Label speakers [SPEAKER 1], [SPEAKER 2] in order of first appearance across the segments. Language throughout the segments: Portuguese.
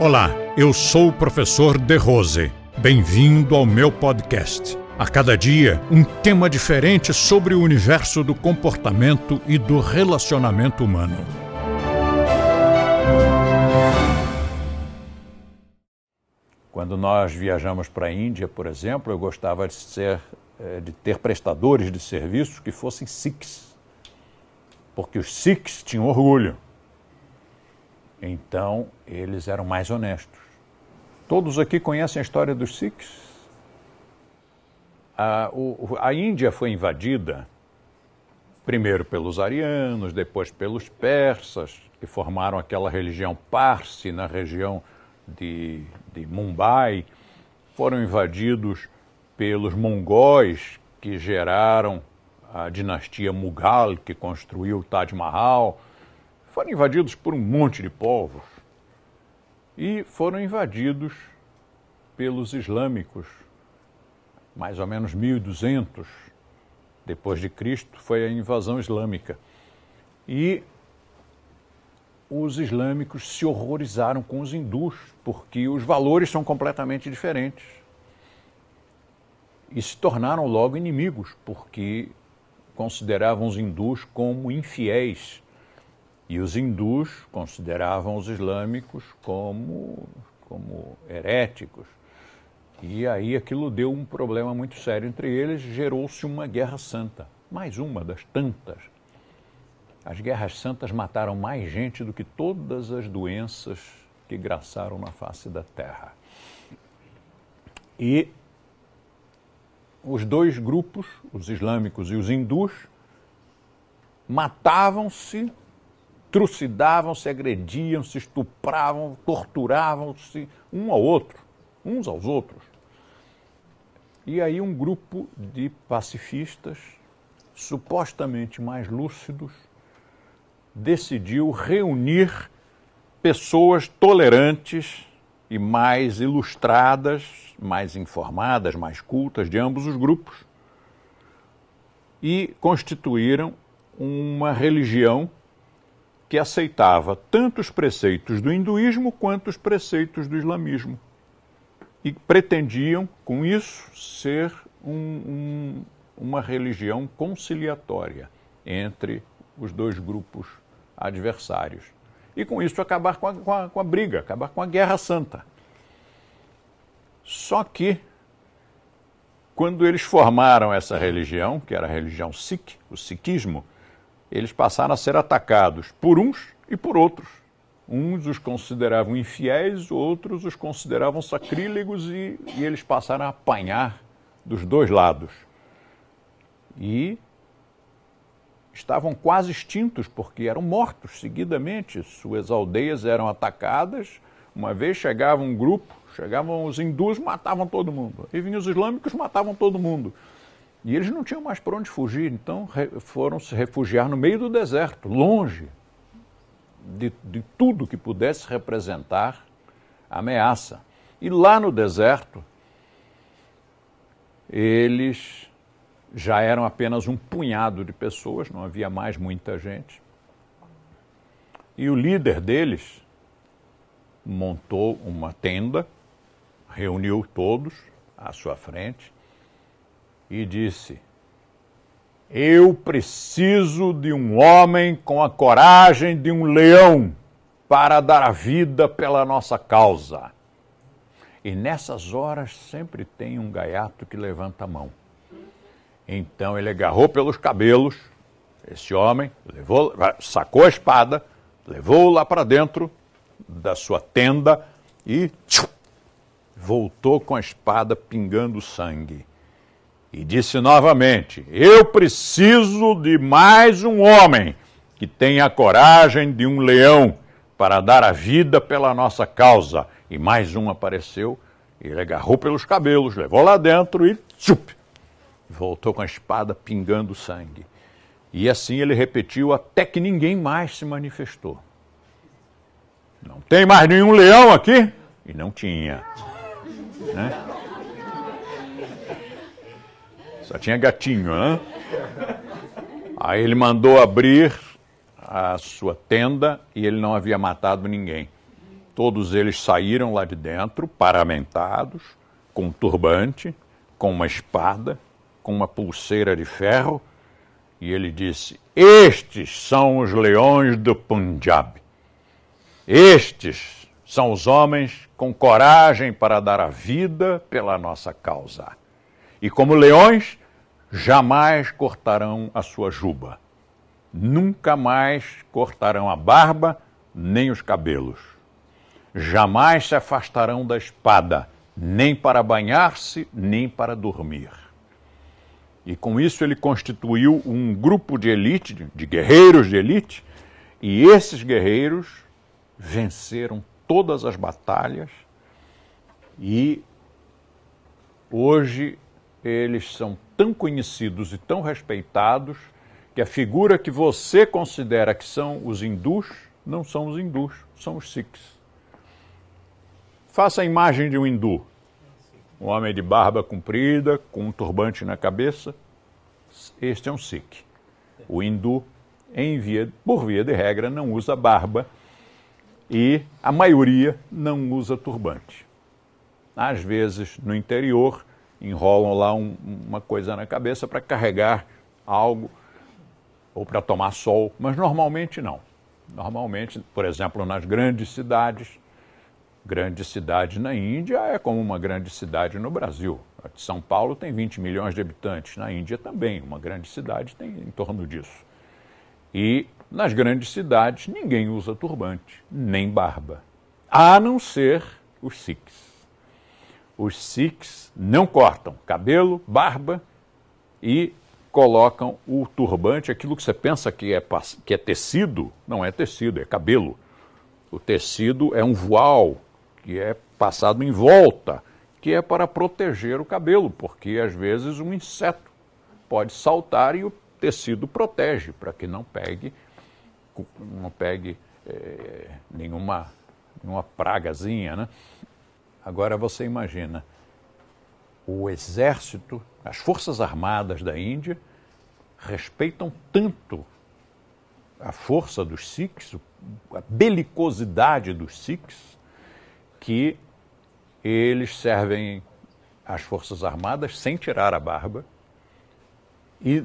[SPEAKER 1] Olá, eu sou o professor De Rose. Bem-vindo ao meu podcast. A cada dia, um tema diferente sobre o universo do comportamento e do relacionamento humano.
[SPEAKER 2] Quando nós viajamos para a Índia, por exemplo, eu gostava de, ser, eh, de ter prestadores de serviços que fossem Sikhs, porque os Sikhs tinham orgulho. Então, eles eram mais honestos. Todos aqui conhecem a história dos Sikhs? A, o, a Índia foi invadida primeiro pelos arianos, depois pelos persas, que formaram aquela religião Parsi na região de, de Mumbai. Foram invadidos pelos mongóis, que geraram a dinastia Mughal, que construiu o Taj Mahal foram invadidos por um monte de povos e foram invadidos pelos islâmicos, mais ou menos 1200 depois de Cristo foi a invasão islâmica. E os islâmicos se horrorizaram com os hindus, porque os valores são completamente diferentes. E se tornaram logo inimigos, porque consideravam os hindus como infiéis e os hindus consideravam os islâmicos como, como heréticos. E aí aquilo deu um problema muito sério entre eles, gerou-se uma guerra santa, mais uma das tantas. As guerras santas mataram mais gente do que todas as doenças que graçaram na face da terra. E os dois grupos, os islâmicos e os hindus, matavam-se trucidavam, se agrediam, se estupravam, torturavam-se um ao outro, uns aos outros. E aí um grupo de pacifistas, supostamente mais lúcidos, decidiu reunir pessoas tolerantes e mais ilustradas, mais informadas, mais cultas de ambos os grupos e constituíram uma religião que aceitava tanto os preceitos do hinduísmo quanto os preceitos do islamismo. E pretendiam, com isso, ser um, um, uma religião conciliatória entre os dois grupos adversários. E com isso acabar com a, com a, com a briga, acabar com a guerra santa. Só que, quando eles formaram essa religião, que era a religião Sikh, o Sikhismo, eles passaram a ser atacados por uns e por outros. Uns os consideravam infiéis, outros os consideravam sacrílegos e, e eles passaram a apanhar dos dois lados. E estavam quase extintos porque eram mortos seguidamente. Suas aldeias eram atacadas. Uma vez chegava um grupo, chegavam os hindus, matavam todo mundo. E vinham os islâmicos, matavam todo mundo. E eles não tinham mais para onde fugir, então foram se refugiar no meio do deserto, longe de, de tudo que pudesse representar ameaça. E lá no deserto, eles já eram apenas um punhado de pessoas, não havia mais muita gente. E o líder deles montou uma tenda, reuniu todos à sua frente e disse: Eu preciso de um homem com a coragem de um leão para dar a vida pela nossa causa. E nessas horas sempre tem um gaiato que levanta a mão. Então ele agarrou pelos cabelos esse homem, levou, sacou a espada, levou lá para dentro da sua tenda e tchum, voltou com a espada pingando sangue. E disse novamente: Eu preciso de mais um homem que tenha a coragem de um leão para dar a vida pela nossa causa. E mais um apareceu, ele agarrou pelos cabelos, levou lá dentro e tchup, voltou com a espada pingando sangue. E assim ele repetiu até que ninguém mais se manifestou. Não tem mais nenhum leão aqui? E não tinha. Né? Só tinha gatinho, né? Aí ele mandou abrir a sua tenda e ele não havia matado ninguém. Todos eles saíram lá de dentro, paramentados, com um turbante, com uma espada, com uma pulseira de ferro, e ele disse: Estes são os leões do Punjab. Estes são os homens com coragem para dar a vida pela nossa causa. E como leões, jamais cortarão a sua juba. Nunca mais cortarão a barba nem os cabelos. Jamais se afastarão da espada, nem para banhar-se, nem para dormir. E com isso ele constituiu um grupo de elite, de guerreiros de elite, e esses guerreiros venceram todas as batalhas e hoje eles são tão conhecidos e tão respeitados que a figura que você considera que são os hindus não são os hindus, são os sikhs. Faça a imagem de um hindu, um homem de barba comprida, com um turbante na cabeça. Este é um sikh. O hindu, via, por via de regra, não usa barba e a maioria não usa turbante. Às vezes, no interior, enrolam lá um, uma coisa na cabeça para carregar algo ou para tomar sol, mas normalmente não. Normalmente, por exemplo, nas grandes cidades, grande cidade na Índia é como uma grande cidade no Brasil. São Paulo tem 20 milhões de habitantes, na Índia também, uma grande cidade tem em torno disso. E nas grandes cidades ninguém usa turbante, nem barba, a não ser os sikhs. Os sikhs não cortam cabelo, barba e colocam o turbante, aquilo que você pensa que é, que é tecido, não é tecido, é cabelo. O tecido é um voal que é passado em volta, que é para proteger o cabelo, porque às vezes um inseto pode saltar e o tecido protege para que não pegue, não pegue é, nenhuma, nenhuma pragazinha, né? Agora você imagina o exército as Forças Armadas da Índia respeitam tanto a força dos Sikhs, a belicosidade dos Sikhs, que eles servem as Forças Armadas sem tirar a barba e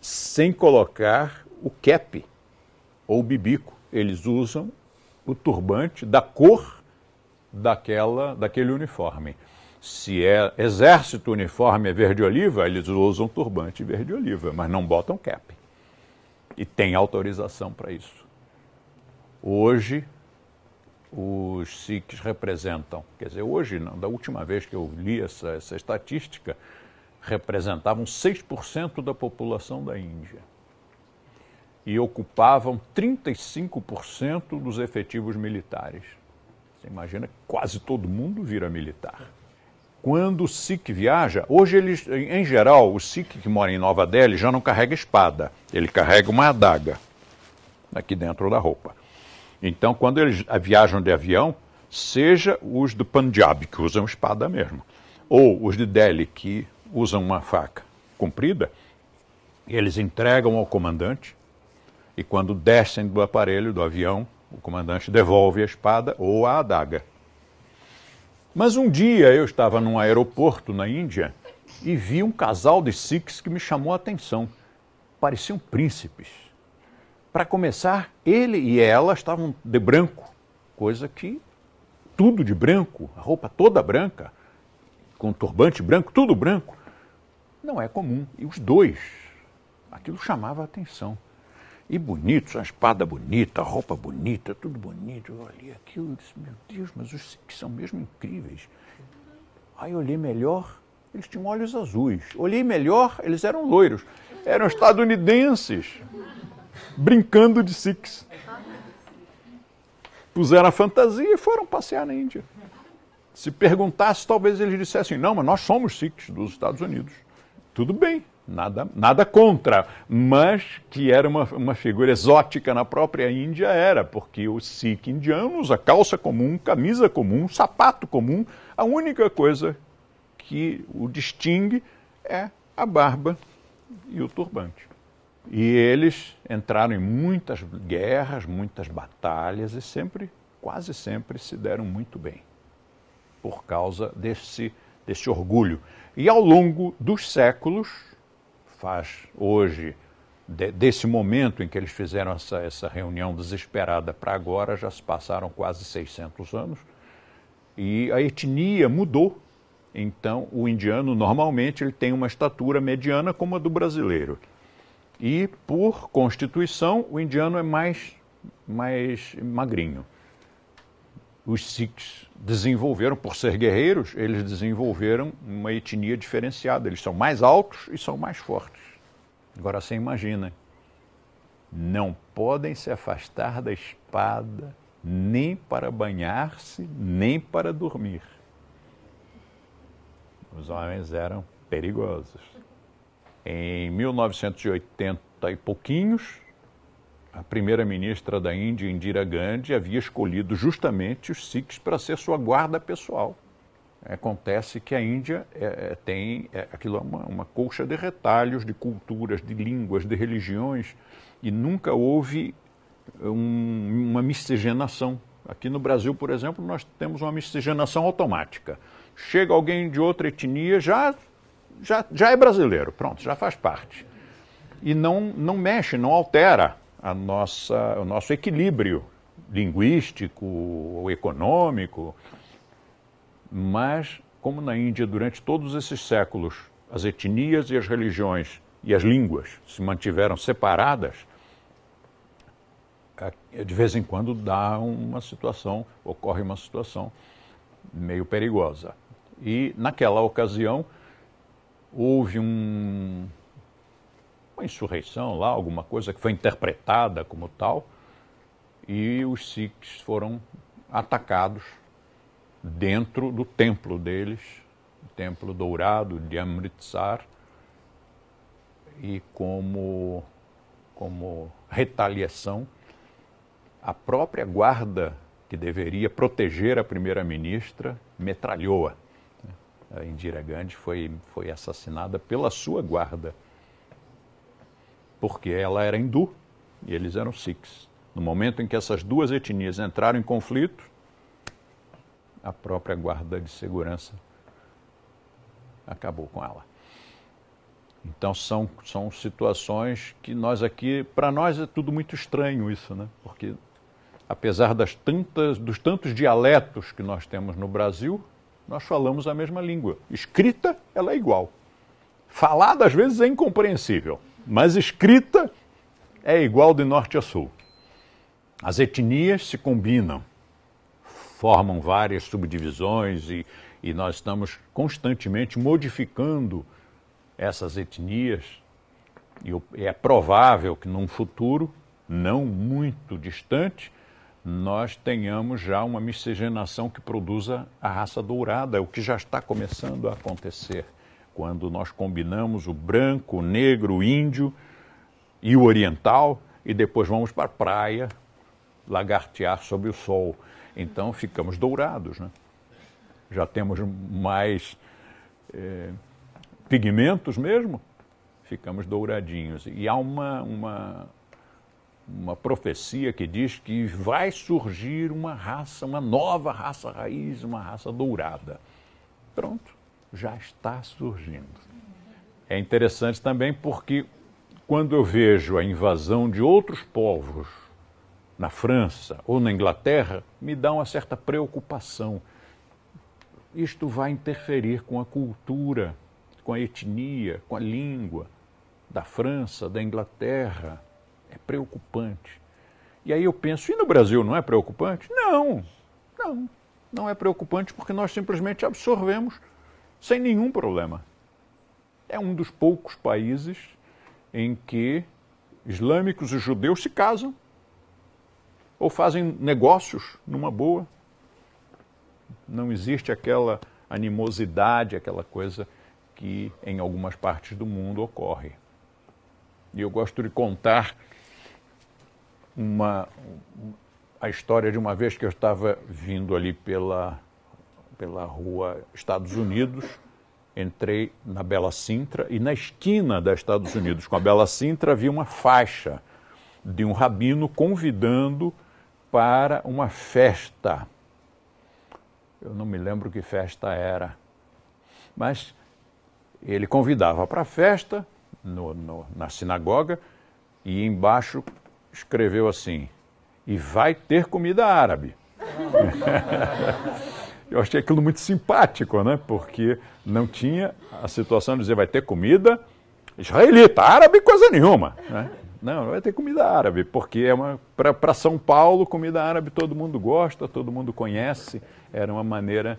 [SPEAKER 2] sem colocar o cap ou o bibico. Eles usam o turbante da cor daquela, daquele uniforme. Se é exército uniforme é verde-oliva, eles usam turbante verde-oliva, mas não botam cap. E tem autorização para isso. Hoje, os Sikhs representam, quer dizer, hoje não, da última vez que eu li essa, essa estatística, representavam 6% da população da Índia. E ocupavam 35% dos efetivos militares. Você imagina que quase todo mundo vira militar quando o Sikh viaja, hoje eles, em geral, o Sikh que mora em Nova Delhi já não carrega espada, ele carrega uma adaga aqui dentro da roupa. Então, quando eles viajam de avião, seja os do Punjab, que usam espada mesmo, ou os de Delhi, que usam uma faca comprida, eles entregam ao comandante e quando descem do aparelho, do avião, o comandante devolve a espada ou a adaga. Mas um dia eu estava num aeroporto na Índia e vi um casal de Sikhs que me chamou a atenção. Pareciam príncipes. Para começar, ele e ela estavam de branco, coisa que tudo de branco, a roupa toda branca, com turbante branco, tudo branco, não é comum. E os dois, aquilo chamava a atenção. E bonitos, a espada bonita, roupa bonita, tudo bonito. Eu olhei aquilo e disse, meu Deus, mas os que são mesmo incríveis. Aí olhei melhor, eles tinham olhos azuis. Olhei melhor, eles eram loiros. Eram estadunidenses, brincando de Sikhs. Puseram a fantasia e foram passear na Índia. Se perguntasse, talvez eles dissessem, não, mas nós somos Sikhs dos Estados Unidos. Tudo bem, Nada, nada contra, mas que era uma, uma figura exótica na própria Índia, era, porque o Sikh indiano usa calça comum, camisa comum, sapato comum, a única coisa que o distingue é a barba e o turbante. E eles entraram em muitas guerras, muitas batalhas e sempre quase sempre se deram muito bem, por causa desse, desse orgulho. E ao longo dos séculos, faz hoje, de, desse momento em que eles fizeram essa, essa reunião desesperada para agora, já se passaram quase 600 anos, e a etnia mudou. Então, o indiano normalmente ele tem uma estatura mediana como a do brasileiro. E, por constituição, o indiano é mais, mais magrinho. Os Sikhs desenvolveram, por ser guerreiros, eles desenvolveram uma etnia diferenciada. Eles são mais altos e são mais fortes. Agora você imagina, não podem se afastar da espada nem para banhar-se, nem para dormir. Os homens eram perigosos. Em 1980 e pouquinhos, a primeira-ministra da Índia, Indira Gandhi, havia escolhido justamente os Sikhs para ser sua guarda pessoal. Acontece que a Índia é, é, tem é, aquilo é uma, uma colcha de retalhos, de culturas, de línguas, de religiões, e nunca houve um, uma miscigenação. Aqui no Brasil, por exemplo, nós temos uma miscigenação automática. Chega alguém de outra etnia, já já, já é brasileiro, pronto, já faz parte. E não, não mexe, não altera a nossa, o nosso equilíbrio linguístico econômico. Mas, como na Índia, durante todos esses séculos, as etnias e as religiões e as línguas se mantiveram separadas, de vez em quando dá uma situação, ocorre uma situação meio perigosa. E naquela ocasião, houve um, uma insurreição lá, alguma coisa que foi interpretada como tal, e os Sikhs foram atacados dentro do templo deles, o templo dourado de Amritsar, e como, como retaliação, a própria guarda que deveria proteger a primeira-ministra metralhou-a. A Indira Gandhi foi, foi assassinada pela sua guarda, porque ela era hindu e eles eram sikhs. No momento em que essas duas etnias entraram em conflito, a própria guarda de segurança acabou com ela. Então são, são situações que nós aqui, para nós é tudo muito estranho isso, né? Porque apesar das tantas, dos tantos dialetos que nós temos no Brasil, nós falamos a mesma língua. Escrita, ela é igual. Falada, às vezes, é incompreensível, mas escrita é igual de norte a sul. As etnias se combinam, formam várias subdivisões e, e nós estamos constantemente modificando essas etnias. E é provável que num futuro não muito distante nós tenhamos já uma miscigenação que produza a raça dourada, o que já está começando a acontecer quando nós combinamos o branco, o negro, o índio e o oriental e depois vamos para a praia lagartear sob o sol. Então ficamos dourados, né? Já temos mais é, pigmentos mesmo, ficamos douradinhos. E há uma, uma uma profecia que diz que vai surgir uma raça, uma nova raça raiz, uma raça dourada. Pronto, já está surgindo. É interessante também porque quando eu vejo a invasão de outros povos na França ou na Inglaterra, me dá uma certa preocupação. Isto vai interferir com a cultura, com a etnia, com a língua da França, da Inglaterra é preocupante. E aí eu penso, e no Brasil não é preocupante? Não, não, não é preocupante porque nós simplesmente absorvemos sem nenhum problema. É um dos poucos países em que islâmicos e judeus se casam ou fazem negócios numa boa. Não existe aquela animosidade, aquela coisa que em algumas partes do mundo ocorre. E eu gosto de contar uma, a história de uma vez que eu estava vindo ali pela, pela rua Estados Unidos, entrei na Bela Sintra e na esquina da Estados Unidos com a Bela Sintra havia uma faixa de um rabino convidando para uma festa. Eu não me lembro que festa era, mas ele convidava para a festa no, no, na sinagoga e embaixo escreveu assim: e vai ter comida árabe. Eu achei aquilo muito simpático, né? Porque não tinha a situação de dizer vai ter comida israelita, árabe coisa nenhuma. Né? Não, vai ter comida árabe, porque é uma para São Paulo comida árabe todo mundo gosta, todo mundo conhece. Era uma maneira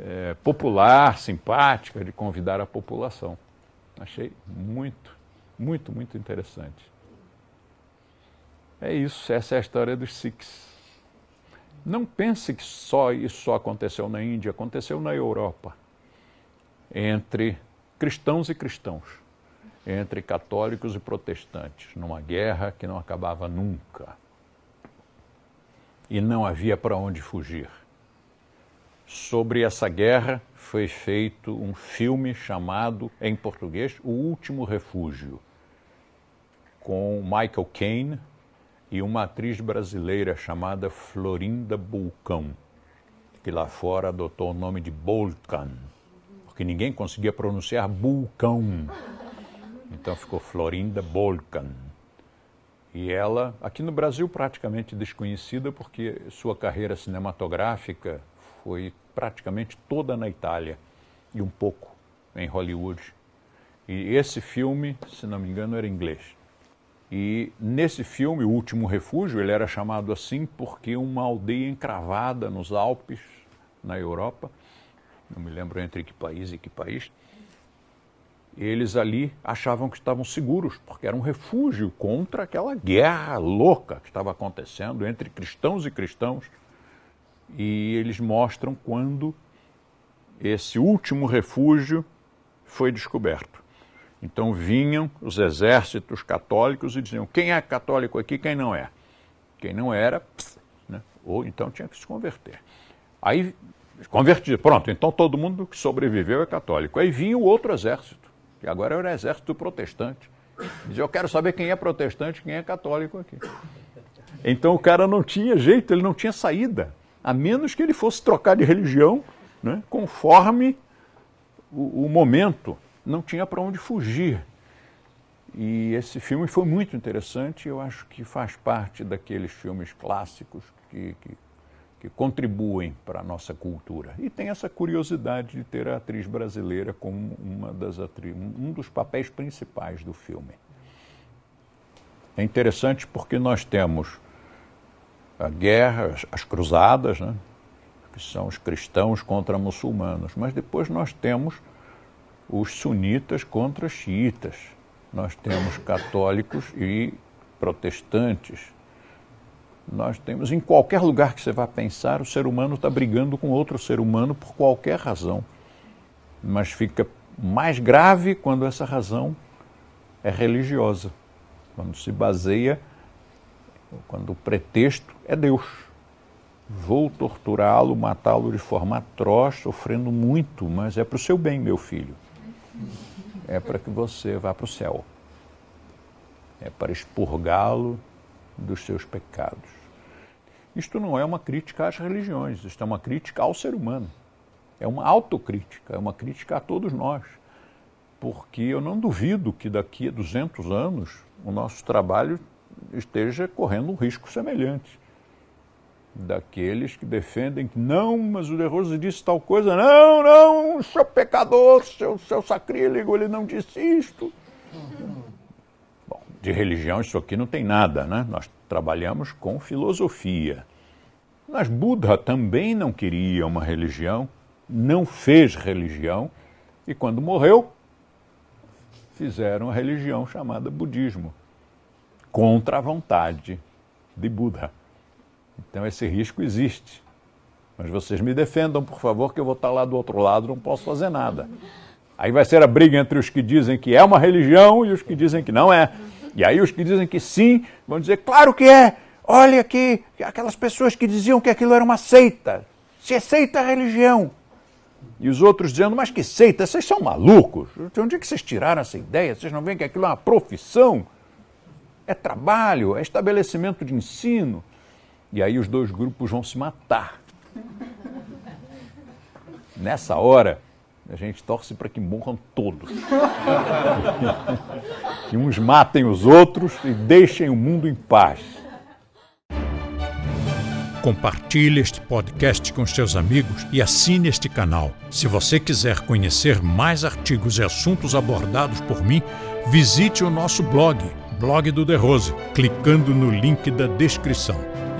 [SPEAKER 2] é, popular, simpática de convidar a população. Achei muito, muito, muito interessante. É isso, essa é a história dos Sikhs. Não pense que só isso só aconteceu na Índia, aconteceu na Europa, entre cristãos e cristãos, entre católicos e protestantes, numa guerra que não acabava nunca. E não havia para onde fugir. Sobre essa guerra foi feito um filme chamado, em português, O Último Refúgio, com Michael Caine, e uma atriz brasileira chamada Florinda Bulcão, que lá fora adotou o nome de Bolkan, porque ninguém conseguia pronunciar Bulcão. Então ficou Florinda Bolkan. E ela, aqui no Brasil, praticamente desconhecida, porque sua carreira cinematográfica foi praticamente toda na Itália e um pouco em Hollywood. E esse filme, se não me engano, era inglês. E nesse filme, O Último Refúgio, ele era chamado assim porque uma aldeia encravada nos Alpes, na Europa, não me lembro entre que país e que país, eles ali achavam que estavam seguros, porque era um refúgio contra aquela guerra louca que estava acontecendo entre cristãos e cristãos. E eles mostram quando esse último refúgio foi descoberto. Então vinham os exércitos católicos e diziam quem é católico aqui, quem não é. Quem não era, né? ou então tinha que se converter. Aí, convertido, pronto, então todo mundo que sobreviveu é católico. Aí vinha o outro exército, que agora era o exército protestante. Dizia, eu quero saber quem é protestante quem é católico aqui. Então o cara não tinha jeito, ele não tinha saída, a menos que ele fosse trocar de religião né, conforme o, o momento não tinha para onde fugir. E esse filme foi muito interessante, eu acho que faz parte daqueles filmes clássicos que, que, que contribuem para a nossa cultura. E tem essa curiosidade de ter a atriz brasileira como uma das atri um dos papéis principais do filme. É interessante porque nós temos a guerra, as cruzadas, né, que são os cristãos contra muçulmanos, mas depois nós temos os sunitas contra os xiitas. Nós temos católicos e protestantes. Nós temos, em qualquer lugar que você vá pensar, o ser humano está brigando com outro ser humano por qualquer razão. Mas fica mais grave quando essa razão é religiosa, quando se baseia, quando o pretexto é Deus. Vou torturá-lo, matá-lo de forma atroz, sofrendo muito, mas é para o seu bem, meu filho é para que você vá para o céu. É para expurgá-lo dos seus pecados. Isto não é uma crítica às religiões, isto é uma crítica ao ser humano. É uma autocrítica, é uma crítica a todos nós. Porque eu não duvido que daqui a 200 anos o nosso trabalho esteja correndo um risco semelhante daqueles que defendem que não, mas o De disse tal coisa, não, não, seu pecador, seu, seu sacrílego, ele não disse isto. Bom, de religião isso aqui não tem nada, né? Nós trabalhamos com filosofia. Mas Buda também não queria uma religião, não fez religião, e quando morreu, fizeram a religião chamada budismo, contra a vontade de Buda. Então esse risco existe. Mas vocês me defendam, por favor, que eu vou estar lá do outro lado, não posso fazer nada. Aí vai ser a briga entre os que dizem que é uma religião e os que dizem que não é. E aí os que dizem que sim vão dizer, claro que é. Olha aqui, aquelas pessoas que diziam que aquilo era uma seita. Se é seita é religião. E os outros dizendo, mas que seita, vocês são malucos. De onde é que vocês tiraram essa ideia? Vocês não veem que aquilo é uma profissão? É trabalho, é estabelecimento de ensino. E aí os dois grupos vão se matar. Nessa hora, a gente torce para que morram todos. que uns matem os outros e deixem o mundo em paz.
[SPEAKER 1] Compartilhe este podcast com seus amigos e assine este canal. Se você quiser conhecer mais artigos e assuntos abordados por mim, visite o nosso blog, Blog do The Rose, clicando no link da descrição.